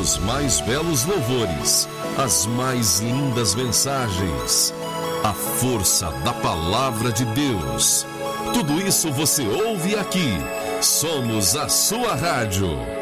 os mais belos louvores, as mais lindas mensagens, a força da palavra de Deus. Tudo isso você ouve aqui. Somos a sua rádio.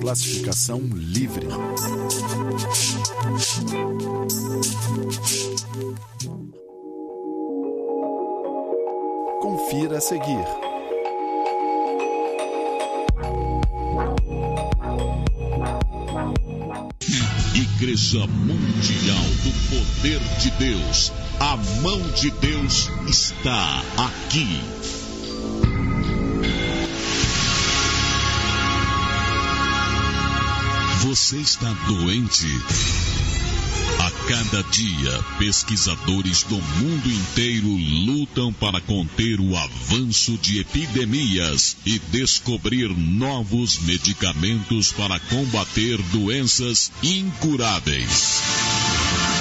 Classificação livre. Confira a seguir. Igreja Mundial do Poder de Deus. A mão de Deus está aqui Você está doente? A cada dia, pesquisadores do mundo inteiro lutam para conter o avanço de epidemias e descobrir novos medicamentos para combater doenças incuráveis.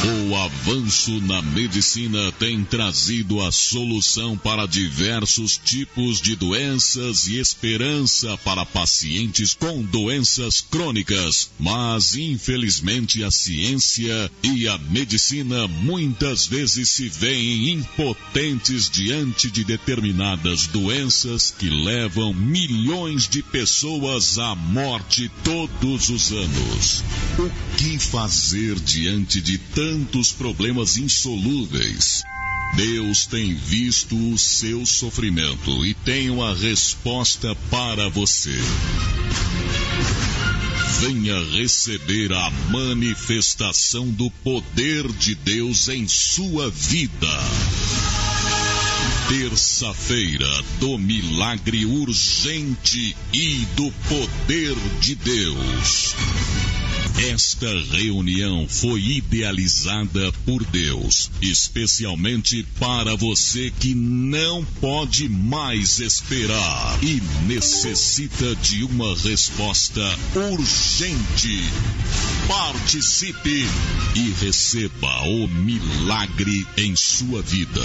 O avanço na medicina tem trazido a solução para diversos tipos de doenças e esperança para pacientes com doenças crônicas, mas infelizmente a ciência e a medicina muitas vezes se veem impotentes diante de determinadas doenças que levam milhões de pessoas à morte todos os anos. O que fazer diante de tantos problemas insolúveis? Deus tem visto o seu sofrimento e tem uma resposta para você. Venha receber a manifestação do poder de Deus em sua vida. Terça-feira do milagre urgente e do poder de Deus. Esta reunião foi idealizada por Deus, especialmente para você que não pode mais esperar e necessita de uma resposta urgente. Participe e receba o milagre em sua vida.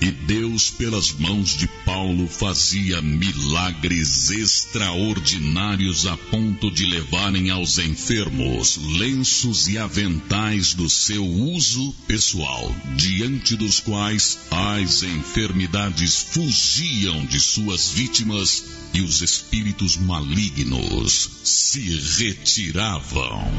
E Deus, pelas mãos de Paulo, fazia milagres extraordinários a ponto de levarem aos enfermos lenços e aventais do seu uso pessoal, diante dos quais as enfermidades fugiam de suas vítimas e os espíritos malignos se retiravam.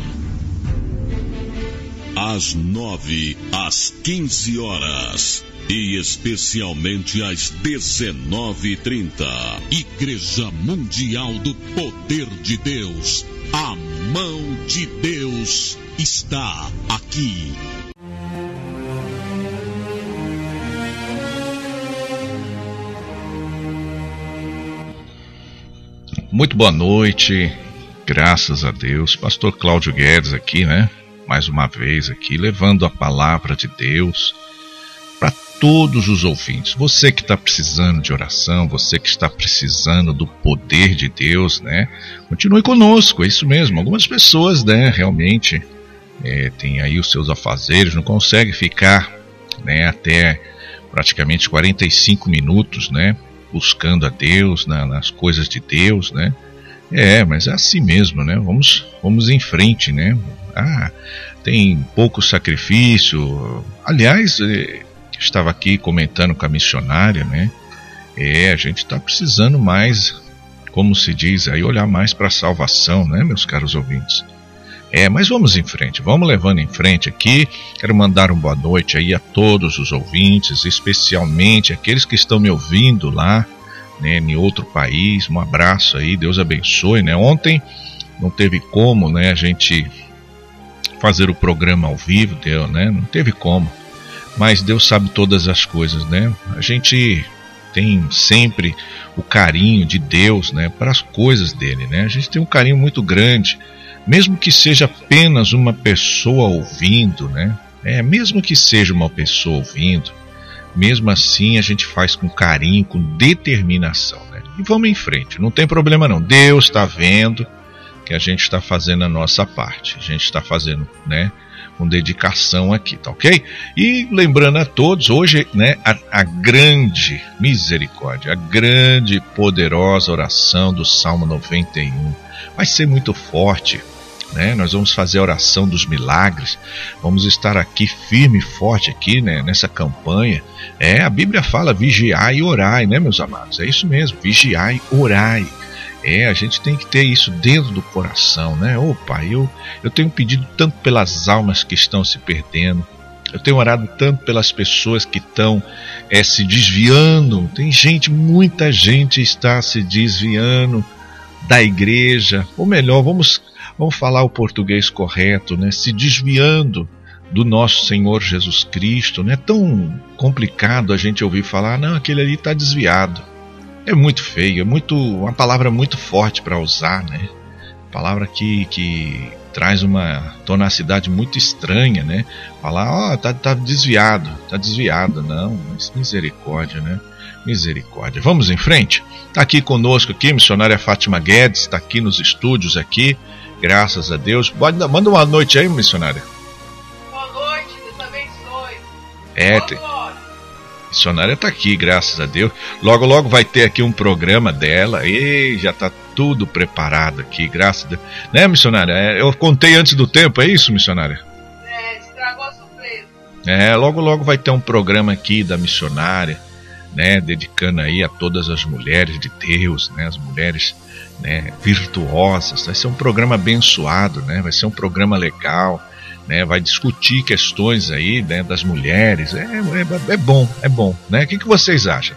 Às nove às quinze horas e especialmente às 19h30. Igreja Mundial do Poder de Deus. A mão de Deus está aqui. Muito boa noite, graças a Deus. Pastor Cláudio Guedes aqui, né? Mais uma vez aqui, levando a palavra de Deus todos os ouvintes. Você que está precisando de oração, você que está precisando do poder de Deus, né? Continue conosco, é isso mesmo. Algumas pessoas, né, realmente é, têm aí os seus afazeres, não conseguem ficar, né, até praticamente 45 minutos, né, buscando a Deus, na, nas coisas de Deus, né? É, mas é assim mesmo, né? Vamos, vamos em frente, né? Ah, tem pouco sacrifício. Aliás, é, estava aqui comentando com a missionária, né? É, a gente está precisando mais, como se diz aí, olhar mais para a salvação, né, meus caros ouvintes? É, mas vamos em frente, vamos levando em frente aqui. Quero mandar uma boa noite aí a todos os ouvintes, especialmente aqueles que estão me ouvindo lá, né, em outro país. Um abraço aí, Deus abençoe, né? Ontem não teve como, né, a gente fazer o programa ao vivo, deu, né? Não teve como mas Deus sabe todas as coisas, né? A gente tem sempre o carinho de Deus, né, para as coisas dele, né? A gente tem um carinho muito grande, mesmo que seja apenas uma pessoa ouvindo, né? É, mesmo que seja uma pessoa ouvindo, mesmo assim a gente faz com carinho, com determinação, né? E vamos em frente, não tem problema não. Deus está vendo que a gente está fazendo a nossa parte, a gente está fazendo, né? com dedicação aqui, tá ok? E lembrando a todos, hoje, né, a, a grande misericórdia, a grande e poderosa oração do Salmo 91 vai ser muito forte. Né? Nós vamos fazer a oração dos milagres, vamos estar aqui firme e forte aqui né, nessa campanha. É, a Bíblia fala vigiai e orai, né, meus amados? É isso mesmo, vigiai e orai. É, a gente tem que ter isso dentro do coração, né? Ô Pai, eu, eu tenho pedido tanto pelas almas que estão se perdendo, eu tenho orado tanto pelas pessoas que estão é, se desviando. Tem gente, muita gente está se desviando da igreja, ou melhor, vamos, vamos falar o português correto, né? Se desviando do nosso Senhor Jesus Cristo. Não é tão complicado a gente ouvir falar, não, aquele ali está desviado é muito feio, é muito uma palavra muito forte para usar, né? Palavra que, que traz uma tonacidade muito estranha, né? Falar, ó, oh, tá, tá desviado, tá desviado, não, mas misericórdia, né? Misericórdia. Vamos em frente? Tá aqui conosco aqui, missionária Fátima Guedes, está aqui nos estúdios aqui, graças a Deus. Manda uma noite aí, missionária. Boa noite, Deus abençoe. É, tem, missionária está aqui, graças a Deus. Logo, logo vai ter aqui um programa dela. E já está tudo preparado aqui, graças a Deus. Né, missionária? É, eu contei antes do tempo, é isso, missionária? É, estragou a surpresa. É, logo, logo vai ter um programa aqui da missionária, né? Dedicando aí a todas as mulheres de Deus, né? As mulheres né, virtuosas. Vai ser um programa abençoado, né? Vai ser um programa legal né, vai discutir questões aí né, das mulheres. É, é, é, bom, é bom. Né? O que, que vocês acham?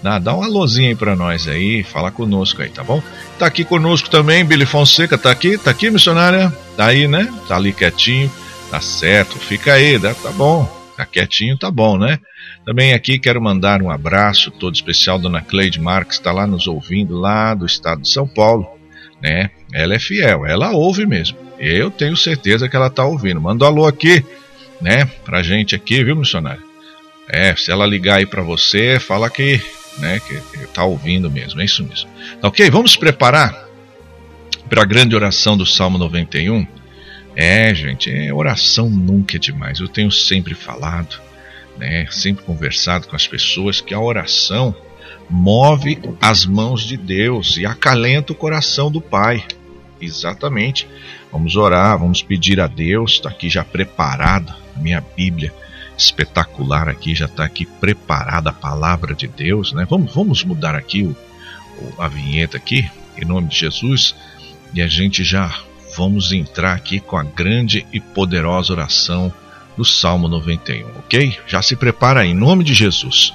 Dá, dá um alôzinho aí para nós aí, fala conosco aí, tá bom? Tá aqui conosco também, Billy Fonseca, tá aqui, tá aqui, missionária? Tá aí, né? Tá ali quietinho, tá certo, fica aí, tá, tá bom, tá quietinho, tá bom, né? Também aqui quero mandar um abraço todo especial, Dona Cleide Marques, está lá nos ouvindo, lá do estado de São Paulo. Né? Ela é fiel, ela ouve mesmo. Eu tenho certeza que ela está ouvindo. Manda um alô aqui, né? Pra gente aqui, viu, missionário? É, se ela ligar aí para você, fala que, né, que, tá ouvindo mesmo, é isso mesmo. Tá ok? Vamos preparar para a grande oração do Salmo 91. É, gente, é, oração nunca é demais. Eu tenho sempre falado, né, sempre conversado com as pessoas que a oração move as mãos de Deus e acalenta o coração do Pai. Exatamente. Vamos orar, vamos pedir a Deus, está aqui já preparado a minha Bíblia espetacular aqui, já está aqui preparada a palavra de Deus, né? Vamos, vamos mudar aqui o, o, a vinheta aqui, em nome de Jesus, e a gente já vamos entrar aqui com a grande e poderosa oração do Salmo 91, ok? Já se prepara em nome de Jesus.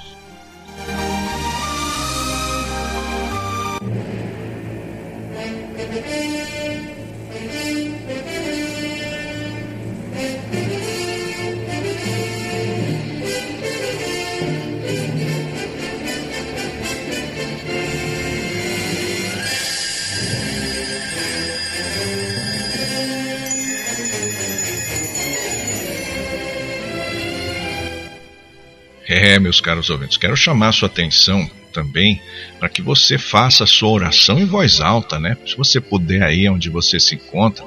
Meus caros ouvintes, quero chamar sua atenção também para que você faça a sua oração em voz alta, né? Se você puder aí onde você se encontra,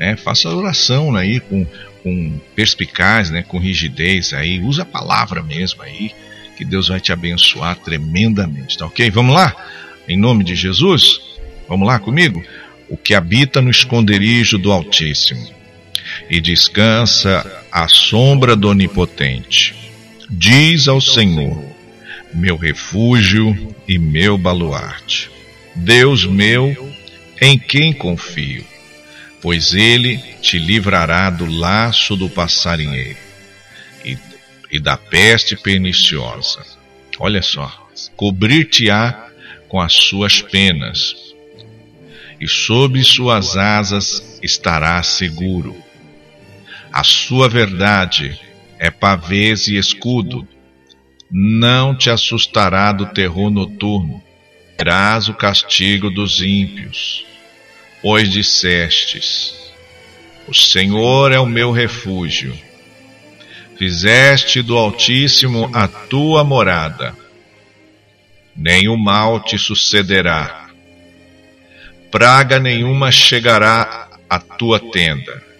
né? Faça a oração aí com, com perspicaz, né? Com rigidez aí, usa a palavra mesmo aí, que Deus vai te abençoar tremendamente, tá ok? Vamos lá? Em nome de Jesus, vamos lá comigo? O que habita no esconderijo do Altíssimo e descansa à sombra do Onipotente Diz ao Senhor, meu refúgio e meu baluarte, Deus meu, em quem confio, pois ele te livrará do laço do passarinheiro e, e da peste perniciosa. Olha só, cobrir-te-á com as suas penas, e sob suas asas estarás seguro. A sua verdade é pavês e escudo. Não te assustará do terror noturno, terás o castigo dos ímpios. Pois dissestes: O Senhor é o meu refúgio. Fizeste do Altíssimo a tua morada. O mal te sucederá. Praga nenhuma chegará à tua tenda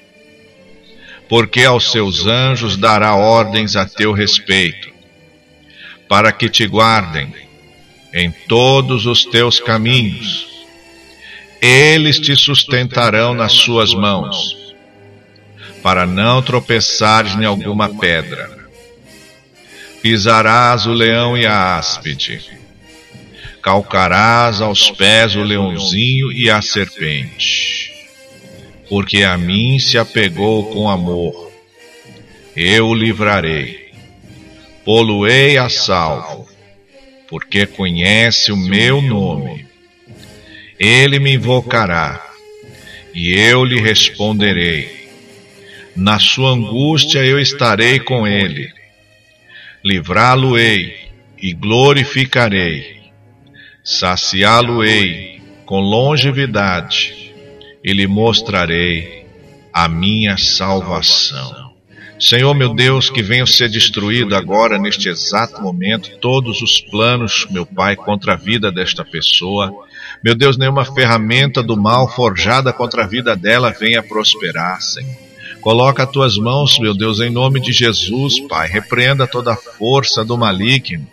porque aos seus anjos dará ordens a teu respeito, para que te guardem em todos os teus caminhos. Eles te sustentarão nas suas mãos, para não tropeçares em alguma pedra. Pisarás o leão e a áspide, calcarás aos pés o leãozinho e a serpente porque a mim se apegou com amor. Eu o livrarei. Poluei a salvo, porque conhece o meu nome. Ele me invocará, e eu lhe responderei. Na sua angústia eu estarei com ele. Livrá-lo-ei e glorificarei. Saciá-lo-ei com longevidade e lhe mostrarei a minha salvação. Senhor meu Deus, que venham ser destruído agora, neste exato momento, todos os planos, meu Pai, contra a vida desta pessoa. Meu Deus, nenhuma ferramenta do mal forjada contra a vida dela venha prosperar, Senhor. Coloca as tuas mãos, meu Deus, em nome de Jesus, Pai. Repreenda toda a força do maligno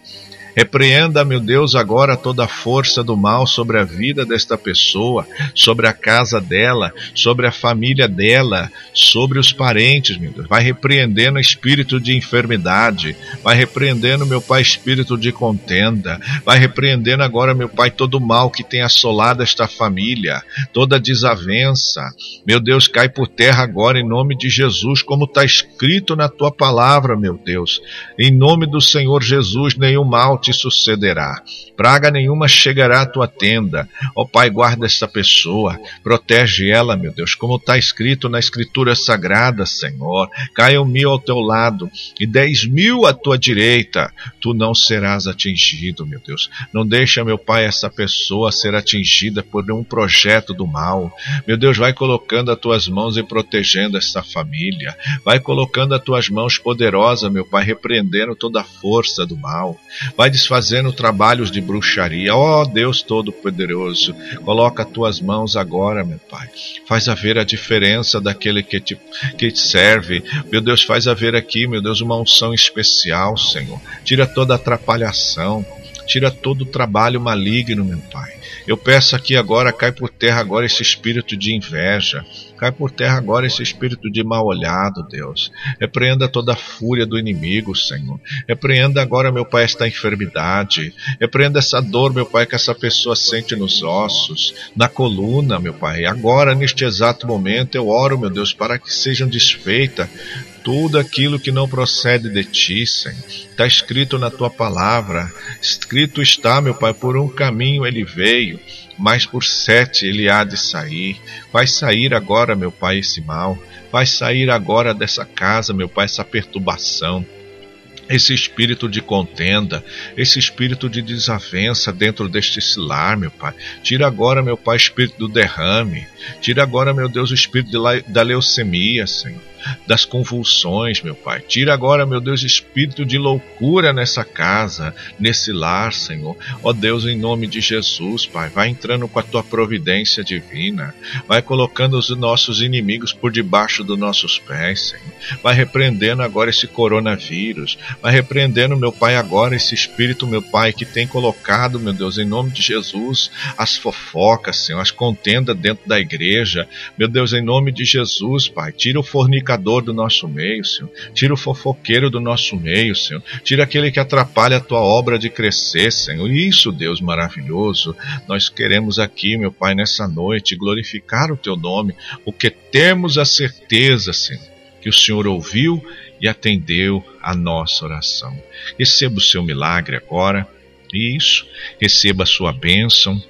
Repreenda, meu Deus, agora toda a força do mal sobre a vida desta pessoa, sobre a casa dela, sobre a família dela, sobre os parentes, meu Deus. Vai repreendendo espírito de enfermidade, vai repreendendo, meu Pai, espírito de contenda, vai repreendendo agora, meu Pai, todo o mal que tem assolado esta família, toda desavença. Meu Deus, cai por terra agora em nome de Jesus, como está escrito na tua palavra, meu Deus. Em nome do Senhor Jesus, nenhum mal te sucederá. Praga nenhuma chegará à tua tenda. Ó Pai, guarda esta pessoa, protege ela, meu Deus, como está escrito na Escritura Sagrada, Senhor. Caiam mil ao teu lado e dez mil à tua direita, tu não serás atingido, meu Deus. Não deixa, meu Pai, essa pessoa ser atingida por um projeto do mal. Meu Deus, vai colocando as tuas mãos e protegendo esta família. Vai colocando as tuas mãos poderosas, meu Pai, repreendendo toda a força do mal. Vai desfazendo trabalhos de bruxaria. Ó oh, Deus Todo-Poderoso, coloca as tuas mãos agora, meu Pai. Faz haver a diferença daquele que te, que te serve. Meu Deus, faz haver aqui, meu Deus, uma unção especial, Senhor. Tira toda atrapalhação. Tira todo o trabalho maligno, meu Pai. Eu peço aqui agora, cai por terra agora esse espírito de inveja, cai por terra agora esse espírito de mal olhado, Deus. Repreenda toda a fúria do inimigo, Senhor. Repreenda agora, meu Pai, esta enfermidade. Repreenda essa dor, meu Pai, que essa pessoa sente nos ossos, na coluna, meu Pai. Agora, neste exato momento, eu oro, meu Deus, para que sejam desfeitas tudo aquilo que não procede de ti, Senhor. Está escrito na tua palavra. Escrito está, meu Pai, por um caminho ele veio, mas por sete ele há de sair. Vai sair agora, meu Pai, esse mal. Vai sair agora dessa casa, meu Pai, essa perturbação esse espírito de contenda, esse espírito de desavença dentro deste lar, meu Pai. Tira agora, meu Pai, o espírito do derrame. Tira agora, meu Deus, o espírito da leucemia, Senhor das convulsões, meu Pai. Tira agora, meu Deus, espírito de loucura nessa casa, nesse lar, Senhor. Ó Deus, em nome de Jesus, Pai, vai entrando com a tua providência divina, vai colocando os nossos inimigos por debaixo dos nossos pés, Senhor. Vai repreendendo agora esse coronavírus, vai repreendendo, meu Pai, agora esse espírito, meu Pai, que tem colocado, meu Deus, em nome de Jesus, as fofocas, Senhor, as contendas dentro da igreja. Meu Deus, em nome de Jesus, Pai, tira o fornicador do nosso meio, Senhor. Tira o fofoqueiro do nosso meio, Senhor. Tira aquele que atrapalha a tua obra de crescer, Senhor. Isso, Deus maravilhoso. Nós queremos aqui, meu Pai, nessa noite, glorificar o teu nome, porque temos a certeza, Senhor, que o Senhor ouviu e atendeu a nossa oração. Receba o seu milagre agora. Isso, receba a sua bênção,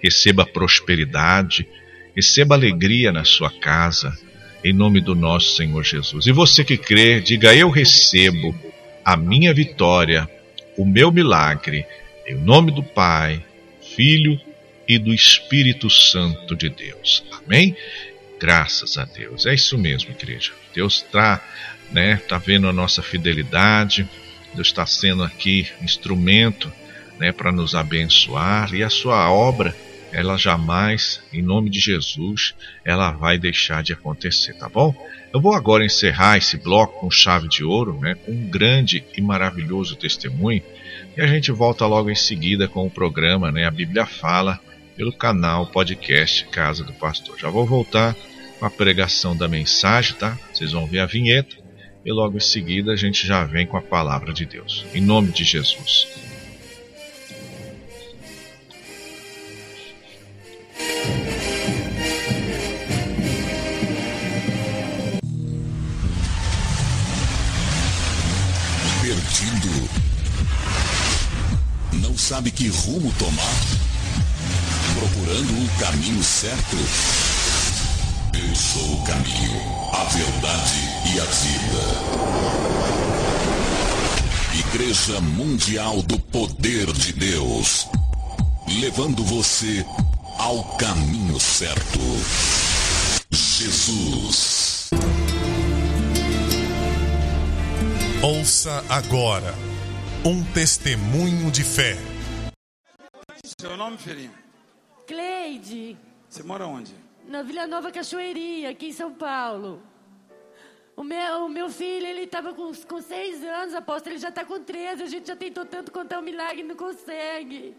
receba prosperidade, receba alegria na sua casa, em nome do nosso Senhor Jesus. E você que crê, diga: Eu recebo a minha vitória, o meu milagre, em nome do Pai, Filho e do Espírito Santo de Deus. Amém? Graças a Deus. É isso mesmo, igreja. Deus está, né, tá vendo a nossa fidelidade. Deus está sendo aqui instrumento, né, para nos abençoar e a sua obra ela jamais, em nome de Jesus, ela vai deixar de acontecer, tá bom? Eu vou agora encerrar esse bloco com chave de ouro, né, com um grande e maravilhoso testemunho, e a gente volta logo em seguida com o programa, né, a Bíblia Fala, pelo canal podcast Casa do Pastor. Já vou voltar com a pregação da mensagem, tá? Vocês vão ver a vinheta e logo em seguida a gente já vem com a palavra de Deus. Em nome de Jesus. Sabe que rumo tomar? Procurando o caminho certo? Eu sou o caminho, a verdade e a vida. Igreja Mundial do Poder de Deus, levando você ao caminho certo. Jesus. Ouça agora um testemunho de fé. Nome, filhinho? Cleide, Você mora onde? na Vila Nova Cachoeirinha, aqui em São Paulo. O meu, o meu filho, ele estava com, com seis anos, apóstolo, ele já está com 13. A gente já tentou tanto contar o milagre e não consegue.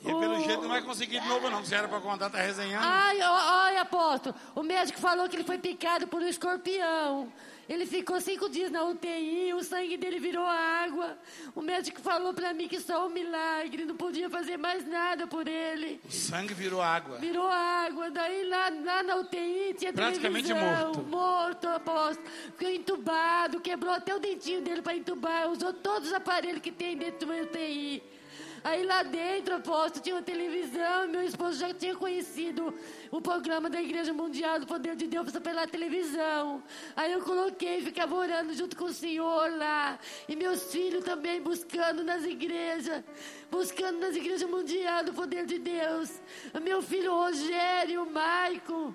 E pelo jeito não vai conseguir de novo, não. Se era pra contar, tá resenhando. Ai, olha, apóstolo, o médico falou que ele foi picado por um escorpião. Ele ficou cinco dias na UTI, o sangue dele virou água. O médico falou pra mim que só um milagre, não podia fazer mais nada por ele. O sangue virou água. Virou água, daí lá, lá na UTI tinha Praticamente morto. Morto, apóstolo. Ficou entubado, quebrou até o dentinho dele para entubar, usou todos os aparelhos que tem dentro do UTI. Aí lá dentro, apóstolo, tinha uma televisão, meu esposo já tinha conhecido o programa da Igreja Mundial do Poder de Deus pela televisão. Aí eu coloquei, ficava orando junto com o Senhor lá. E meus filhos também buscando nas igrejas, buscando nas igrejas mundiais do Poder de Deus. Meu filho Rogério, o Maicon.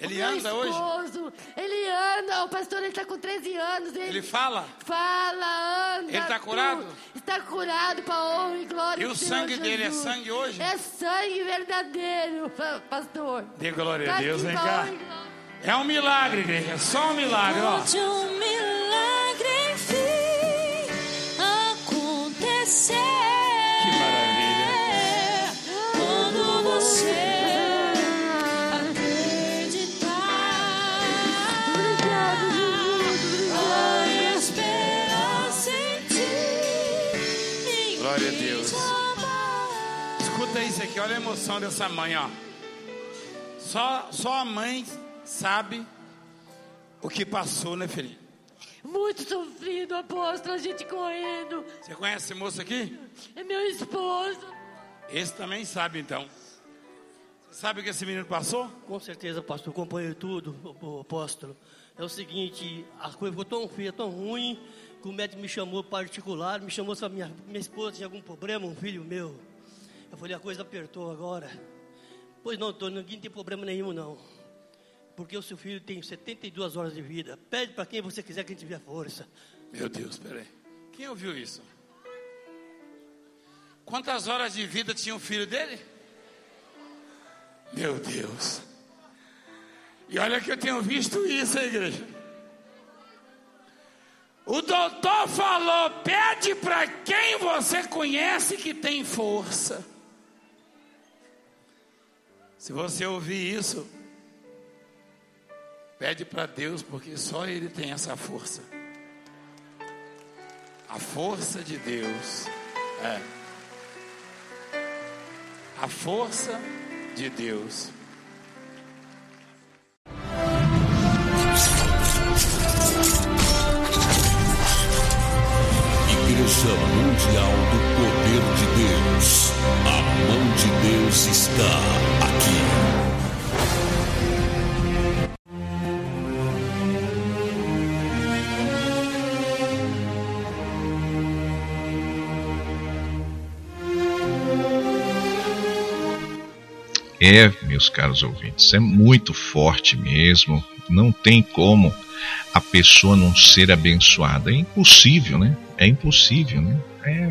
Ele anda hoje? esposo, Ele anda, o pastor ele está com 13 anos. Ele, Ele fala? Fala, anda. Ele tá tudo. curado? Está curado para honra e glória E o sangue dele é sangue hoje? É sangue verdadeiro, pa- pastor. Dê glória Tá a Deus, vem cá. É um milagre, igreja. É só um milagre, ó. Um milagre enfim acontecer. Aqui, olha a emoção dessa mãe, ó. Só, só a mãe sabe o que passou, né, filhinho? Muito sofrido, apóstolo, a gente correndo. Você conhece esse moço aqui? É meu esposo. Esse também sabe, então. Você sabe o que esse menino passou? Com certeza, pastor, acompanhei tudo, o apóstolo. É o seguinte, a coisa ficou tão feia, tão ruim, que o médico me chamou particular, me chamou se a minha, minha esposa tinha algum problema, um filho meu. Eu falei, a coisa apertou agora. Pois não, doutor, ninguém tem problema nenhum, não. Porque o seu filho tem 72 horas de vida. Pede para quem você quiser que a força. Meu Deus, peraí. Quem ouviu isso? Quantas horas de vida tinha o filho dele? Meu Deus. E olha que eu tenho visto isso, hein, igreja. O doutor falou: pede para quem você conhece que tem força. Se você ouvir isso, pede para Deus, porque só Ele tem essa força. A força de Deus. É. A força de Deus. Mundial do Poder de Deus. A mão de Deus está aqui. É, meus caros ouvintes, é muito forte mesmo. Não tem como a pessoa não ser abençoada. É impossível, né? É impossível, né? É,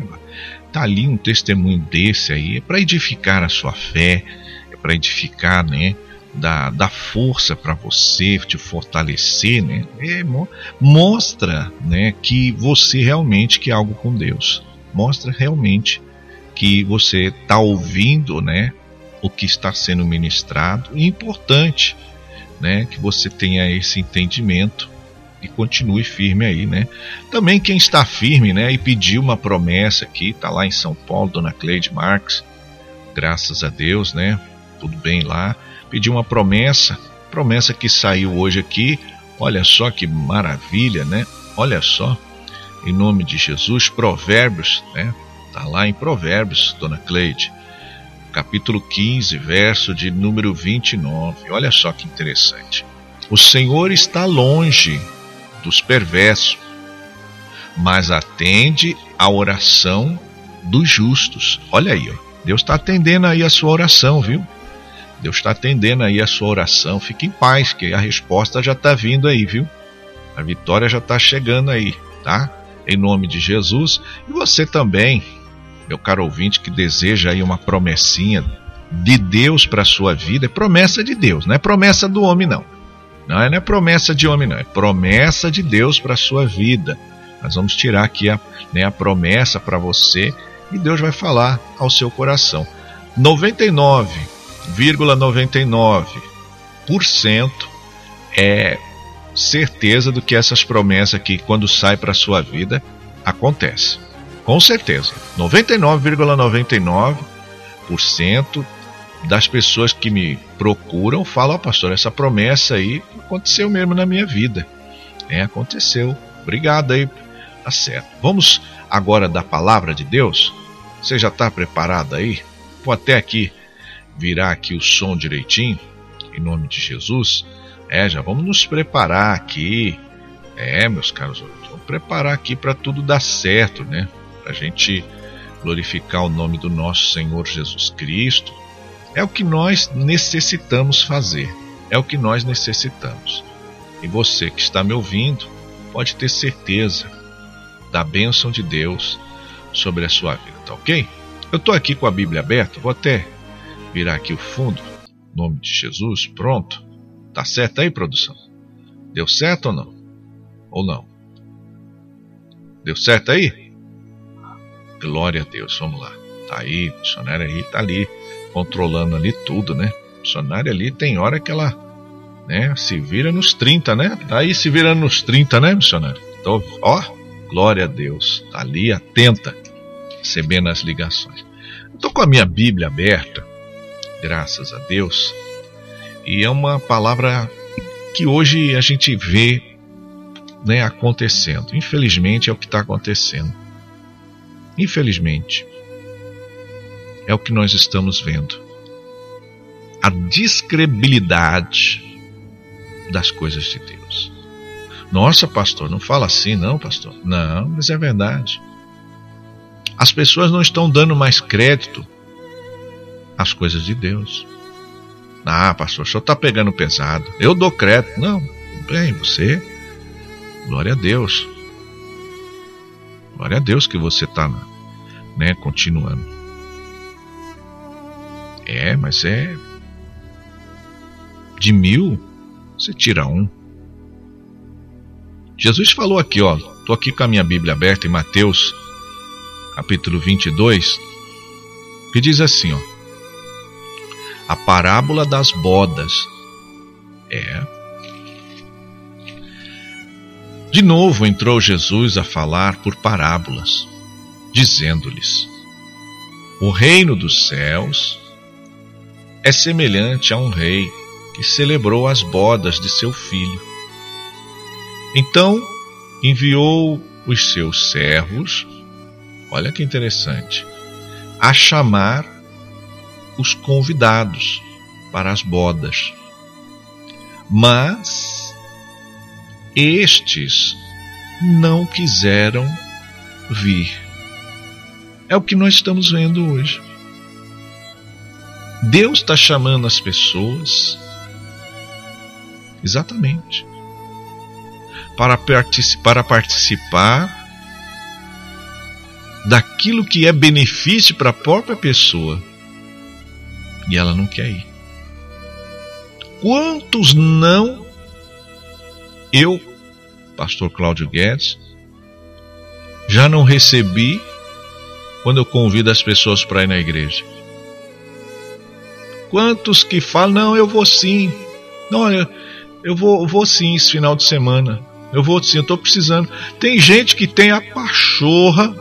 tá ali um testemunho desse aí, é para edificar a sua fé, é para edificar, né? Da, da força para você, te fortalecer, né? É, mo- mostra, né? Que você realmente quer algo com Deus. Mostra realmente que você está ouvindo, né? o que está sendo ministrado. É importante né, que você tenha esse entendimento e continue firme aí, né? Também quem está firme, né, e pediu uma promessa aqui, está lá em São Paulo, Dona Cleide Marques, graças a Deus, né? Tudo bem lá. Pediu uma promessa, promessa que saiu hoje aqui. Olha só que maravilha, né? Olha só, em nome de Jesus, Provérbios, né? Tá lá em Provérbios, Dona Cleide capítulo 15, verso de número 29. Olha só que interessante. O Senhor está longe dos perversos, mas atende à oração dos justos. Olha aí, ó. Deus está atendendo aí a sua oração, viu? Deus está atendendo aí a sua oração. Fique em paz, que a resposta já está vindo aí, viu? A vitória já está chegando aí, tá? Em nome de Jesus. E você também, meu caro ouvinte que deseja aí uma promessinha de Deus para a sua vida, é promessa de Deus, não é promessa do homem não. Não é, não é promessa de homem não, é promessa de Deus para a sua vida. Nós vamos tirar aqui a, né, a promessa para você e Deus vai falar ao seu coração. 99,99% é certeza do que essas promessas aqui, quando sai para a sua vida, acontece. Com certeza. 99,99% das pessoas que me procuram falam, oh, pastor, essa promessa aí aconteceu mesmo na minha vida. É, aconteceu. Obrigado aí. Tá certo. Vamos agora da palavra de Deus? Você já está preparado aí? Vou até aqui virar aqui o som direitinho, em nome de Jesus. É, já vamos nos preparar aqui. É, meus caros vamos preparar aqui para tudo dar certo, né? Para a gente glorificar o nome do nosso Senhor Jesus Cristo. É o que nós necessitamos fazer. É o que nós necessitamos. E você que está me ouvindo, pode ter certeza da bênção de Deus sobre a sua vida, tá ok? Eu estou aqui com a Bíblia aberta, vou até virar aqui o fundo, nome de Jesus, pronto. Tá certo aí, produção? Deu certo ou não? Ou não? Deu certo aí? Glória a Deus, vamos lá. Tá aí, o missionário aí tá ali, controlando ali tudo, né? O missionário ali tem hora que ela né, se vira nos 30, né? Tá aí se virando nos 30, né, missionário? Então, ó, glória a Deus. Tá ali, atenta recebendo as ligações. Estou com a minha Bíblia aberta, graças a Deus, e é uma palavra que hoje a gente vê né, acontecendo. Infelizmente é o que está acontecendo. Infelizmente é o que nós estamos vendo. A descredibilidade das coisas de Deus. Nossa, pastor, não fala assim, não, pastor. Não, mas é verdade. As pessoas não estão dando mais crédito às coisas de Deus. Ah, pastor, o senhor está pegando pesado. Eu dou crédito. Não, bem, você. Glória a Deus. Glória a Deus que você está né, continuando. É, mas é. De mil, você tira um. Jesus falou aqui, ó. Estou aqui com a minha Bíblia aberta em Mateus capítulo 22, que diz assim, ó: A parábola das bodas é De novo entrou Jesus a falar por parábolas, dizendo-lhes: O reino dos céus é semelhante a um rei que celebrou as bodas de seu filho. Então enviou os seus servos olha que interessante, a chamar os convidados para as bodas. Mas estes não quiseram vir. É o que nós estamos vendo hoje. Deus está chamando as pessoas, exatamente, para, para participar daquilo que é benefício para a própria pessoa. E ela não quer ir. Quantos não eu, pastor Cláudio Guedes, já não recebi quando eu convido as pessoas para ir na igreja? Quantos que falam, não, eu vou sim. Não, olha, eu vou, eu vou sim esse final de semana. Eu vou sim, eu estou precisando. Tem gente que tem a pachorra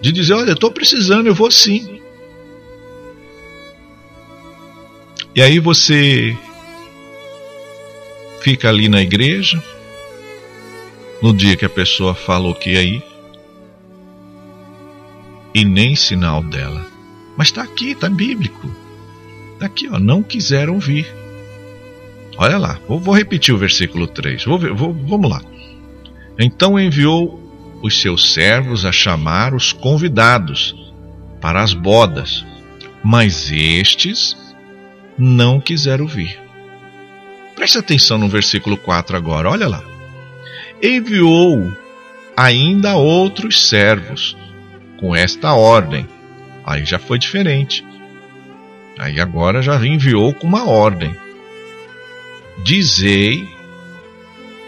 de dizer: Olha, eu estou precisando, eu vou sim. E aí você fica ali na igreja, no dia que a pessoa falou que ia ir, e nem sinal dela. Mas está aqui, está bíblico. Está aqui, ó, não quiseram vir. Olha lá, vou, vou repetir o versículo 3. Vou, vou, vamos lá. Então enviou os seus servos a chamar os convidados para as bodas, mas estes não quiseram vir. Preste atenção no versículo 4 agora, olha lá. Enviou ainda outros servos com esta ordem. Aí já foi diferente. Aí agora já enviou com uma ordem. Dizei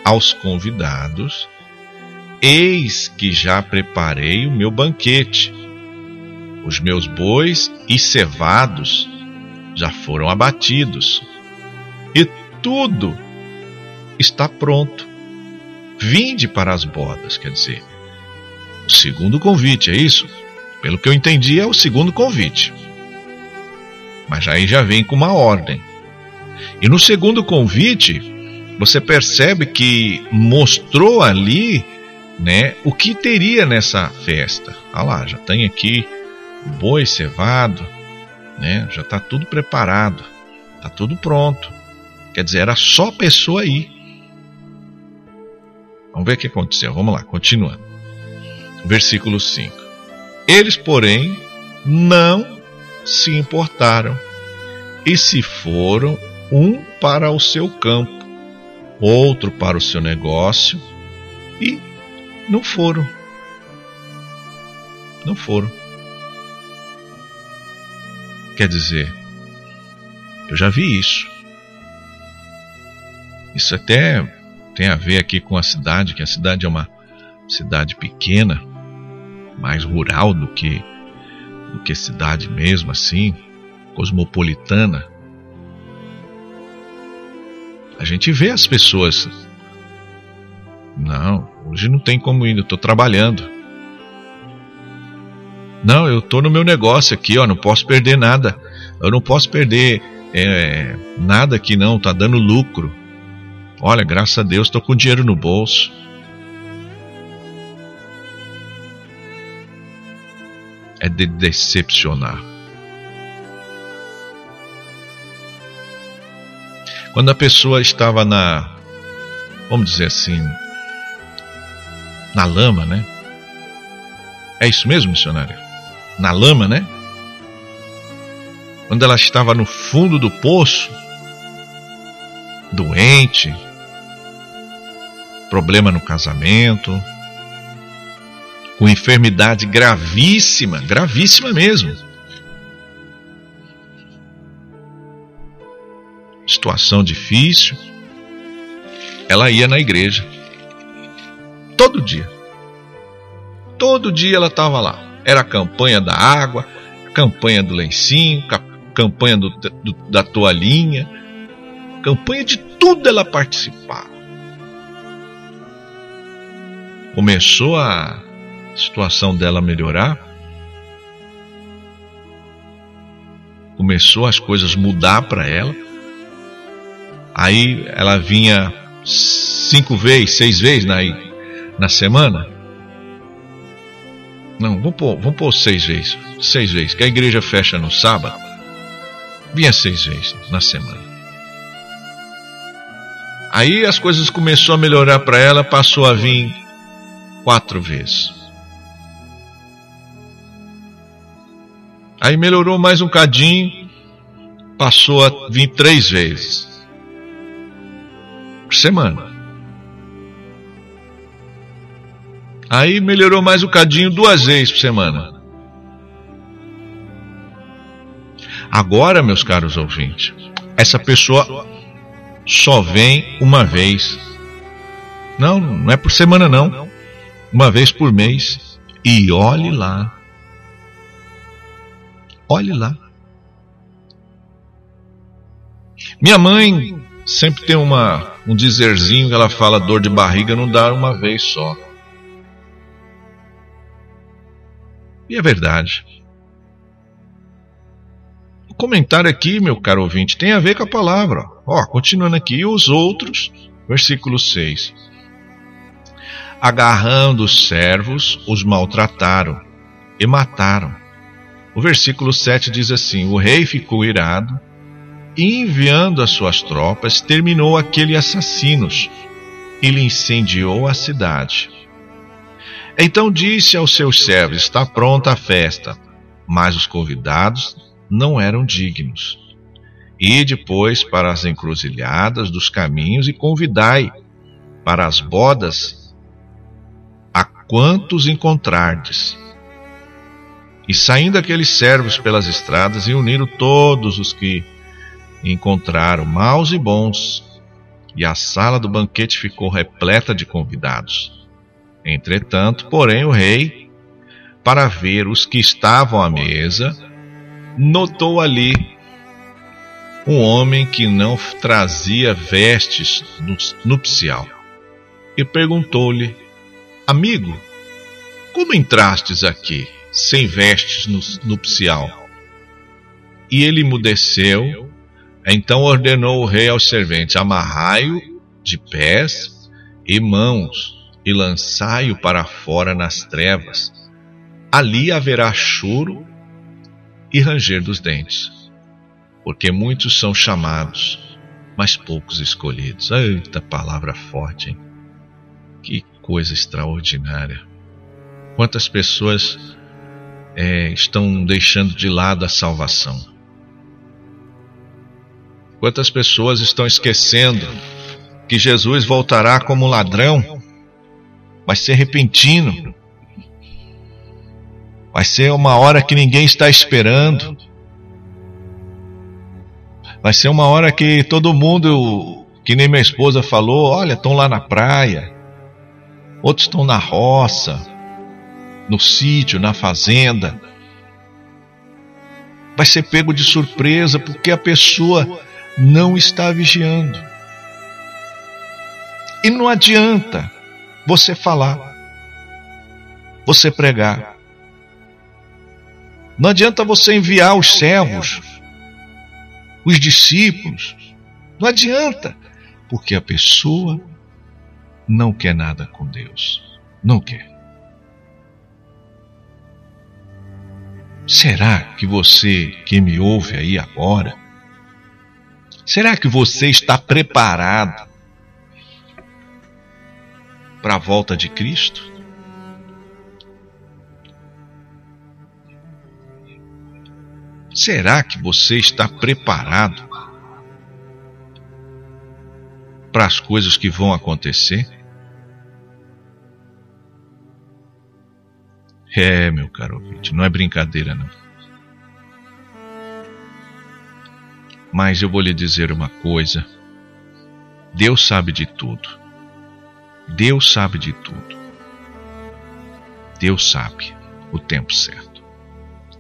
aos convidados Eis que já preparei o meu banquete. Os meus bois e cevados já foram abatidos, e tudo está pronto. Vinde para as bodas, quer dizer, o segundo convite, é isso? Pelo que eu entendi, é o segundo convite. Mas aí já vem com uma ordem. E no segundo convite, você percebe que mostrou ali, né, o que teria nessa festa. Ah lá, já tem aqui boi cevado, né? Já está tudo preparado, está tudo pronto. Quer dizer, era só pessoa aí. Vamos ver o que aconteceu. Vamos lá, continuando. Versículo 5. Eles, porém, não se importaram e se foram um para o seu campo, outro para o seu negócio e não foram. Não foram. Quer dizer, eu já vi isso. Isso até tem a ver aqui com a cidade, que a cidade é uma cidade pequena, mais rural do que do que cidade mesmo assim, cosmopolitana. A gente vê as pessoas. Não, hoje não tem como ir, eu estou trabalhando. Não, eu estou no meu negócio aqui, ó, não posso perder nada. Eu não posso perder é, nada aqui não, tá dando lucro. Olha, graças a Deus, estou com dinheiro no bolso. É de decepcionar. Quando a pessoa estava na, vamos dizer assim, na lama, né? É isso mesmo, missionário? na lama, né? Quando ela estava no fundo do poço, doente, problema no casamento, com enfermidade gravíssima, gravíssima mesmo. Situação difícil. Ela ia na igreja. Todo dia. Todo dia ela estava lá. Era a campanha da água, campanha do lencinho, campanha do, do, da toalhinha, campanha de tudo ela participava. Começou a situação dela melhorar, começou as coisas mudar para ela. Aí ela vinha cinco vezes, seis vezes na, na semana. Não, vamos pôr, vamos pôr seis vezes. Seis vezes. Que a igreja fecha no sábado. Vinha seis vezes na semana. Aí as coisas começou a melhorar para ela, passou a vir quatro vezes. Aí melhorou mais um cadinho, passou a vir três vezes por semana. Aí melhorou mais um cadinho duas vezes por semana. Agora, meus caros ouvintes, essa pessoa só vem uma vez. Não, não é por semana não. Uma vez por mês. E olhe lá. Olhe lá. Minha mãe sempre tem uma, um dizerzinho que ela fala dor de barriga não dá uma vez só. E é verdade. O comentário aqui, meu caro ouvinte, tem a ver com a palavra. Ó, continuando aqui, os outros, versículo 6. Agarrando os servos, os maltrataram e mataram. O versículo 7 diz assim: O rei ficou irado e, enviando as suas tropas, terminou aqueles assassinos e lhe incendiou a cidade. Então disse aos seus servos: Está pronta a festa. Mas os convidados não eram dignos. E depois para as encruzilhadas dos caminhos e convidai para as bodas quantos encontrardes. E saindo aqueles servos pelas estradas, reuniram todos os que encontraram, maus e bons, e a sala do banquete ficou repleta de convidados. Entretanto, porém, o rei para ver os que estavam à mesa, notou ali um homem que não trazia vestes nupcial e perguntou-lhe: Amigo, como entrastes aqui sem vestes nupcial? E ele emudeceu. Então ordenou o rei aos serventes: Amarrai-o de pés e mãos e lançai-o para fora nas trevas. Ali haverá choro e ranger dos dentes, porque muitos são chamados, mas poucos escolhidos. Eita palavra forte, hein? Que coisa extraordinária. Quantas pessoas é, estão deixando de lado a salvação? Quantas pessoas estão esquecendo que Jesus voltará como ladrão? Vai ser repentino. Vai ser uma hora que ninguém está esperando. Vai ser uma hora que todo mundo, que nem minha esposa falou, olha, estão lá na praia. Outros estão na roça, no sítio, na fazenda. Vai ser pego de surpresa porque a pessoa não está vigiando. E não adianta você falar, você pregar. Não adianta você enviar os servos, os discípulos. Não adianta, porque a pessoa não quer nada com Deus. Não quer. Será que você que me ouve aí agora, será que você está preparado para a volta de Cristo? Será que você está preparado para as coisas que vão acontecer? É, meu caro ouvinte, não é brincadeira não. Mas eu vou lhe dizer uma coisa. Deus sabe de tudo. Deus sabe de tudo. Deus sabe o tempo certo.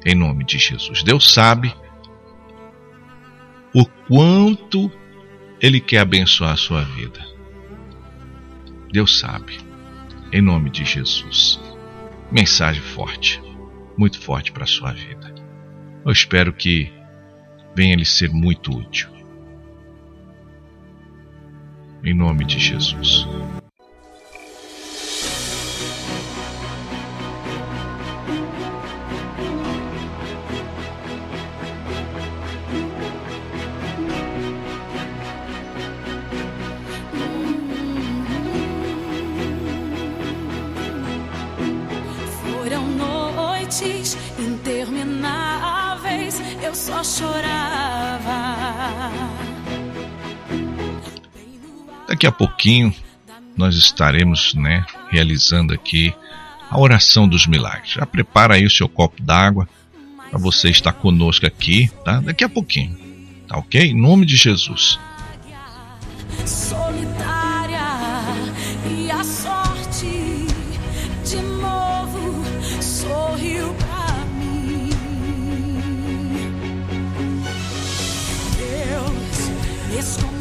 Em nome de Jesus. Deus sabe o quanto Ele quer abençoar a sua vida. Deus sabe. Em nome de Jesus. Mensagem forte. Muito forte para a sua vida. Eu espero que venha lhe ser muito útil. Em nome de Jesus. Daqui a pouquinho nós estaremos, né, realizando aqui a oração dos milagres. Já prepara aí o seu copo d'água para você estar conosco aqui, tá? Daqui a pouquinho, tá ok? Em nome de Jesus. solitária e a Deus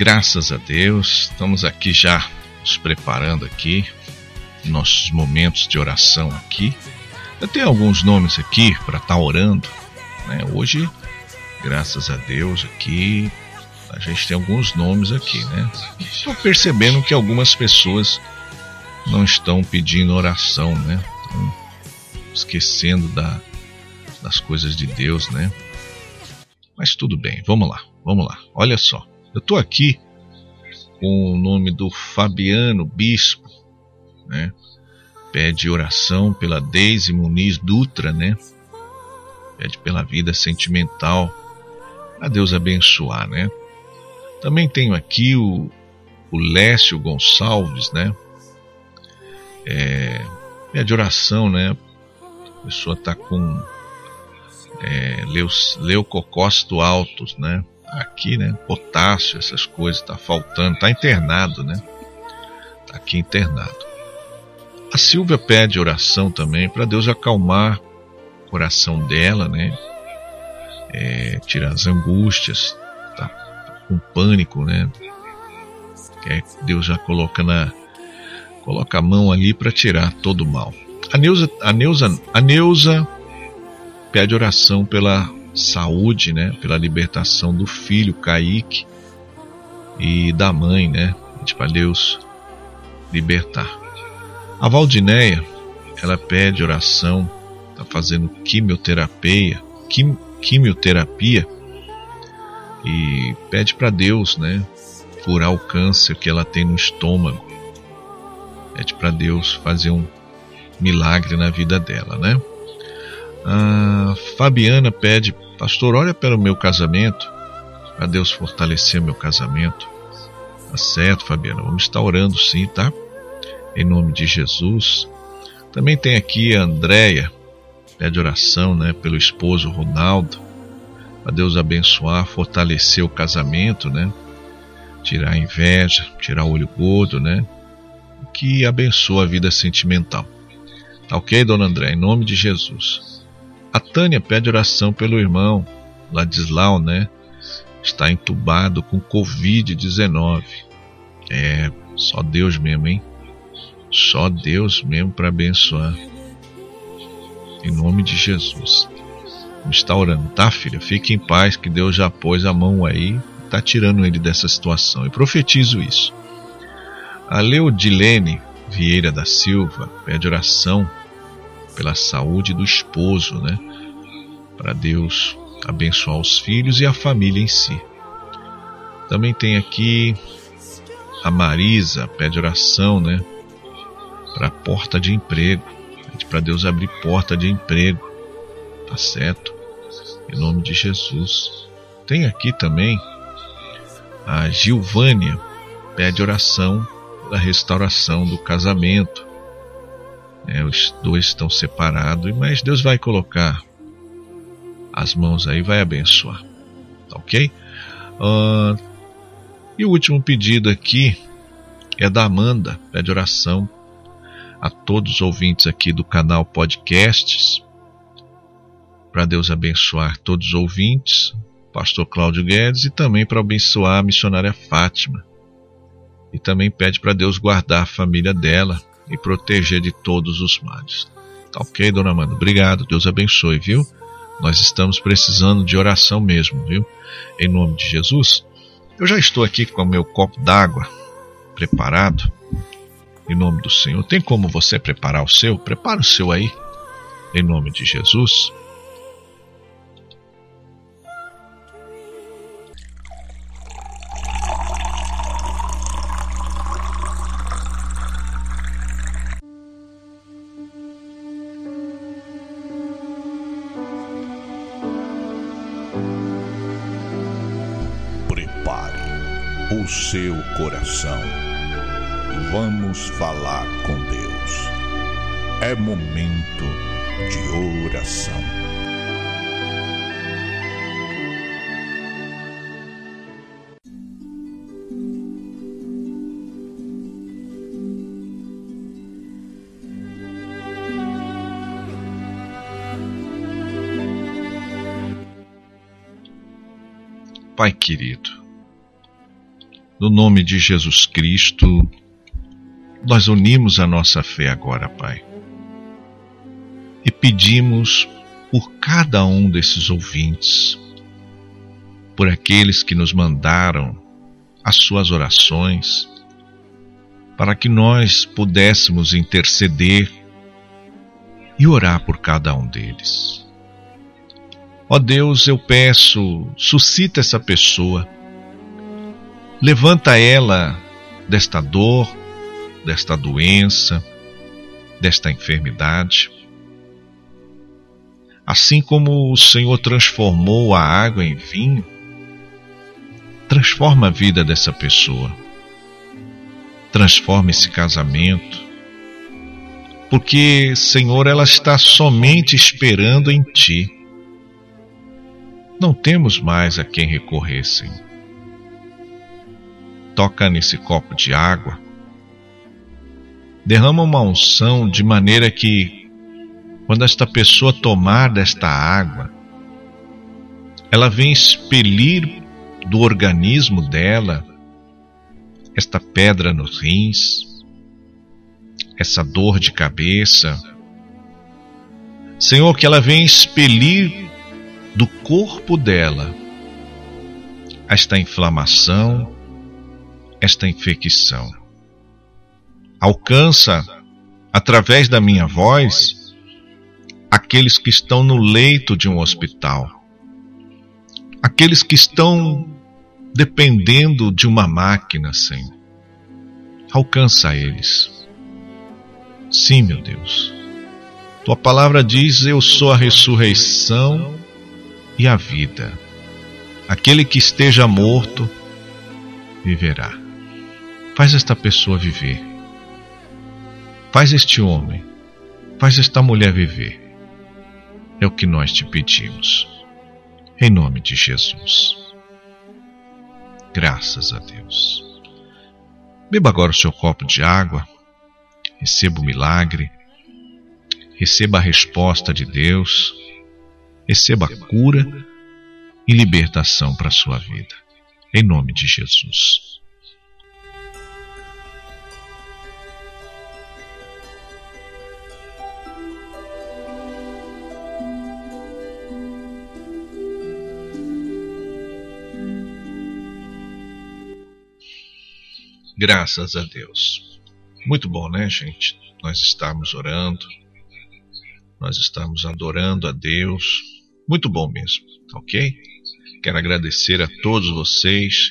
Graças a Deus, estamos aqui já nos preparando aqui, nossos momentos de oração aqui. Eu tenho alguns nomes aqui para estar tá orando, né? Hoje, graças a Deus, aqui a gente tem alguns nomes aqui, né? Estou percebendo que algumas pessoas não estão pedindo oração, né? Estão esquecendo da, das coisas de Deus, né? Mas tudo bem, vamos lá, vamos lá. Olha só. Eu estou aqui com o nome do Fabiano Bispo, né? Pede oração pela Deise Muniz Dutra, né? Pede pela vida sentimental, a Deus abençoar, né? Também tenho aqui o, o Lécio Gonçalves, né? É, pede oração, né? A pessoa está com é, leucocócito altos, né? Aqui, né? Potássio, essas coisas, tá faltando, tá internado, né? Tá aqui internado. A Silvia pede oração também para Deus acalmar o coração dela, né? É, tirar as angústias, tá com pânico, né? É, Deus já coloca na coloca a mão ali para tirar todo o mal. A Neuza, a Neuza, a Neuza pede oração pela saúde, né? Pela libertação do filho Kaique e da mãe, né? Para Deus libertar. A Valdineia, ela pede oração, está fazendo quimioterapia, quim, quimioterapia e pede para Deus, né? Curar o câncer que ela tem no estômago. Pede para Deus fazer um milagre na vida dela, né? A Fabiana pede, pastor, olha pelo meu casamento, para Deus fortalecer meu casamento. Tá certo, Fabiana, vamos estar orando sim, tá? Em nome de Jesus. Também tem aqui a Andréia, pede oração, né, pelo esposo Ronaldo, para Deus abençoar, fortalecer o casamento, né? Tirar a inveja, tirar o olho gordo, né? Que abençoa a vida sentimental. Tá ok, dona André? Em nome de Jesus. A Tânia pede oração pelo irmão Ladislau, né? Está entubado com Covid-19. É, só Deus mesmo, hein? Só Deus mesmo para abençoar. Em nome de Jesus. Está orando, tá, filha? Fique em paz, que Deus já pôs a mão aí, está tirando ele dessa situação. E profetizo isso. A Leodilene Vieira da Silva pede oração pela saúde do esposo, né? Para Deus abençoar os filhos e a família em si. Também tem aqui a Marisa, pede oração, né? Para porta de emprego. Para Deus abrir porta de emprego. Tá certo? Em nome de Jesus. Tem aqui também a Gilvânia, pede oração pela restauração do casamento. É, os dois estão separados, mas Deus vai colocar as mãos aí, vai abençoar. Tá ok? Uh, e o último pedido aqui é da Amanda, pede oração a todos os ouvintes aqui do canal Podcasts, para Deus abençoar todos os ouvintes, pastor Cláudio Guedes, e também para abençoar a missionária Fátima. E também pede para Deus guardar a família dela, e proteger de todos os males. Tá ok, dona Amanda? Obrigado, Deus abençoe, viu? Nós estamos precisando de oração mesmo, viu? Em nome de Jesus. Eu já estou aqui com o meu copo d'água preparado. Em nome do Senhor. Tem como você preparar o seu? Prepara o seu aí. Em nome de Jesus. Seu coração. Vamos falar com Deus. É momento de oração. Pai querido, no nome de Jesus Cristo, nós unimos a nossa fé agora, Pai. E pedimos por cada um desses ouvintes, por aqueles que nos mandaram as suas orações, para que nós pudéssemos interceder e orar por cada um deles. Ó Deus, eu peço, suscita essa pessoa, levanta ela desta dor, desta doença, desta enfermidade. Assim como o Senhor transformou a água em vinho, transforma a vida dessa pessoa, transforma esse casamento, porque, Senhor, ela está somente esperando em Ti. Não temos mais a quem recorrer, Senhor. Toca nesse copo de água, derrama uma unção de maneira que, quando esta pessoa tomar desta água, ela vem expelir do organismo dela esta pedra nos rins, essa dor de cabeça. Senhor, que ela venha expelir do corpo dela esta inflamação, esta infecção. Alcança, através da minha voz, aqueles que estão no leito de um hospital, aqueles que estão dependendo de uma máquina, Senhor. Alcança eles. Sim, meu Deus. Tua palavra diz: Eu sou a ressurreição e a vida. Aquele que esteja morto viverá. Faz esta pessoa viver. Faz este homem, faz esta mulher viver. É o que nós te pedimos. Em nome de Jesus. Graças a Deus. Beba agora o seu copo de água receba o milagre, receba a resposta de Deus, receba a cura e libertação para a sua vida. Em nome de Jesus. Graças a Deus. Muito bom, né, gente? Nós estamos orando, nós estamos adorando a Deus. Muito bom mesmo, ok? Quero agradecer a todos vocês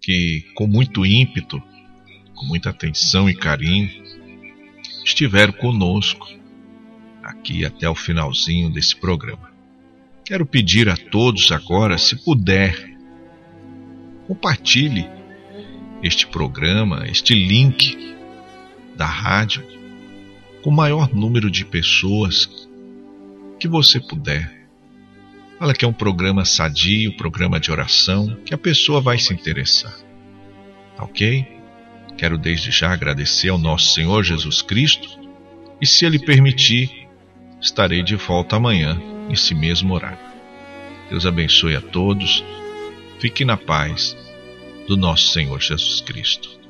que, com muito ímpeto, com muita atenção e carinho, estiveram conosco aqui até o finalzinho desse programa. Quero pedir a todos agora, se puder, compartilhe este programa, este link da rádio com o maior número de pessoas que você puder. Fala que é um programa sadio, programa de oração, que a pessoa vai se interessar. Tá ok? Quero desde já agradecer ao nosso Senhor Jesus Cristo e, se Ele permitir, estarei de volta amanhã, nesse mesmo horário. Deus abençoe a todos. Fique na paz do nosso Senhor Jesus Cristo.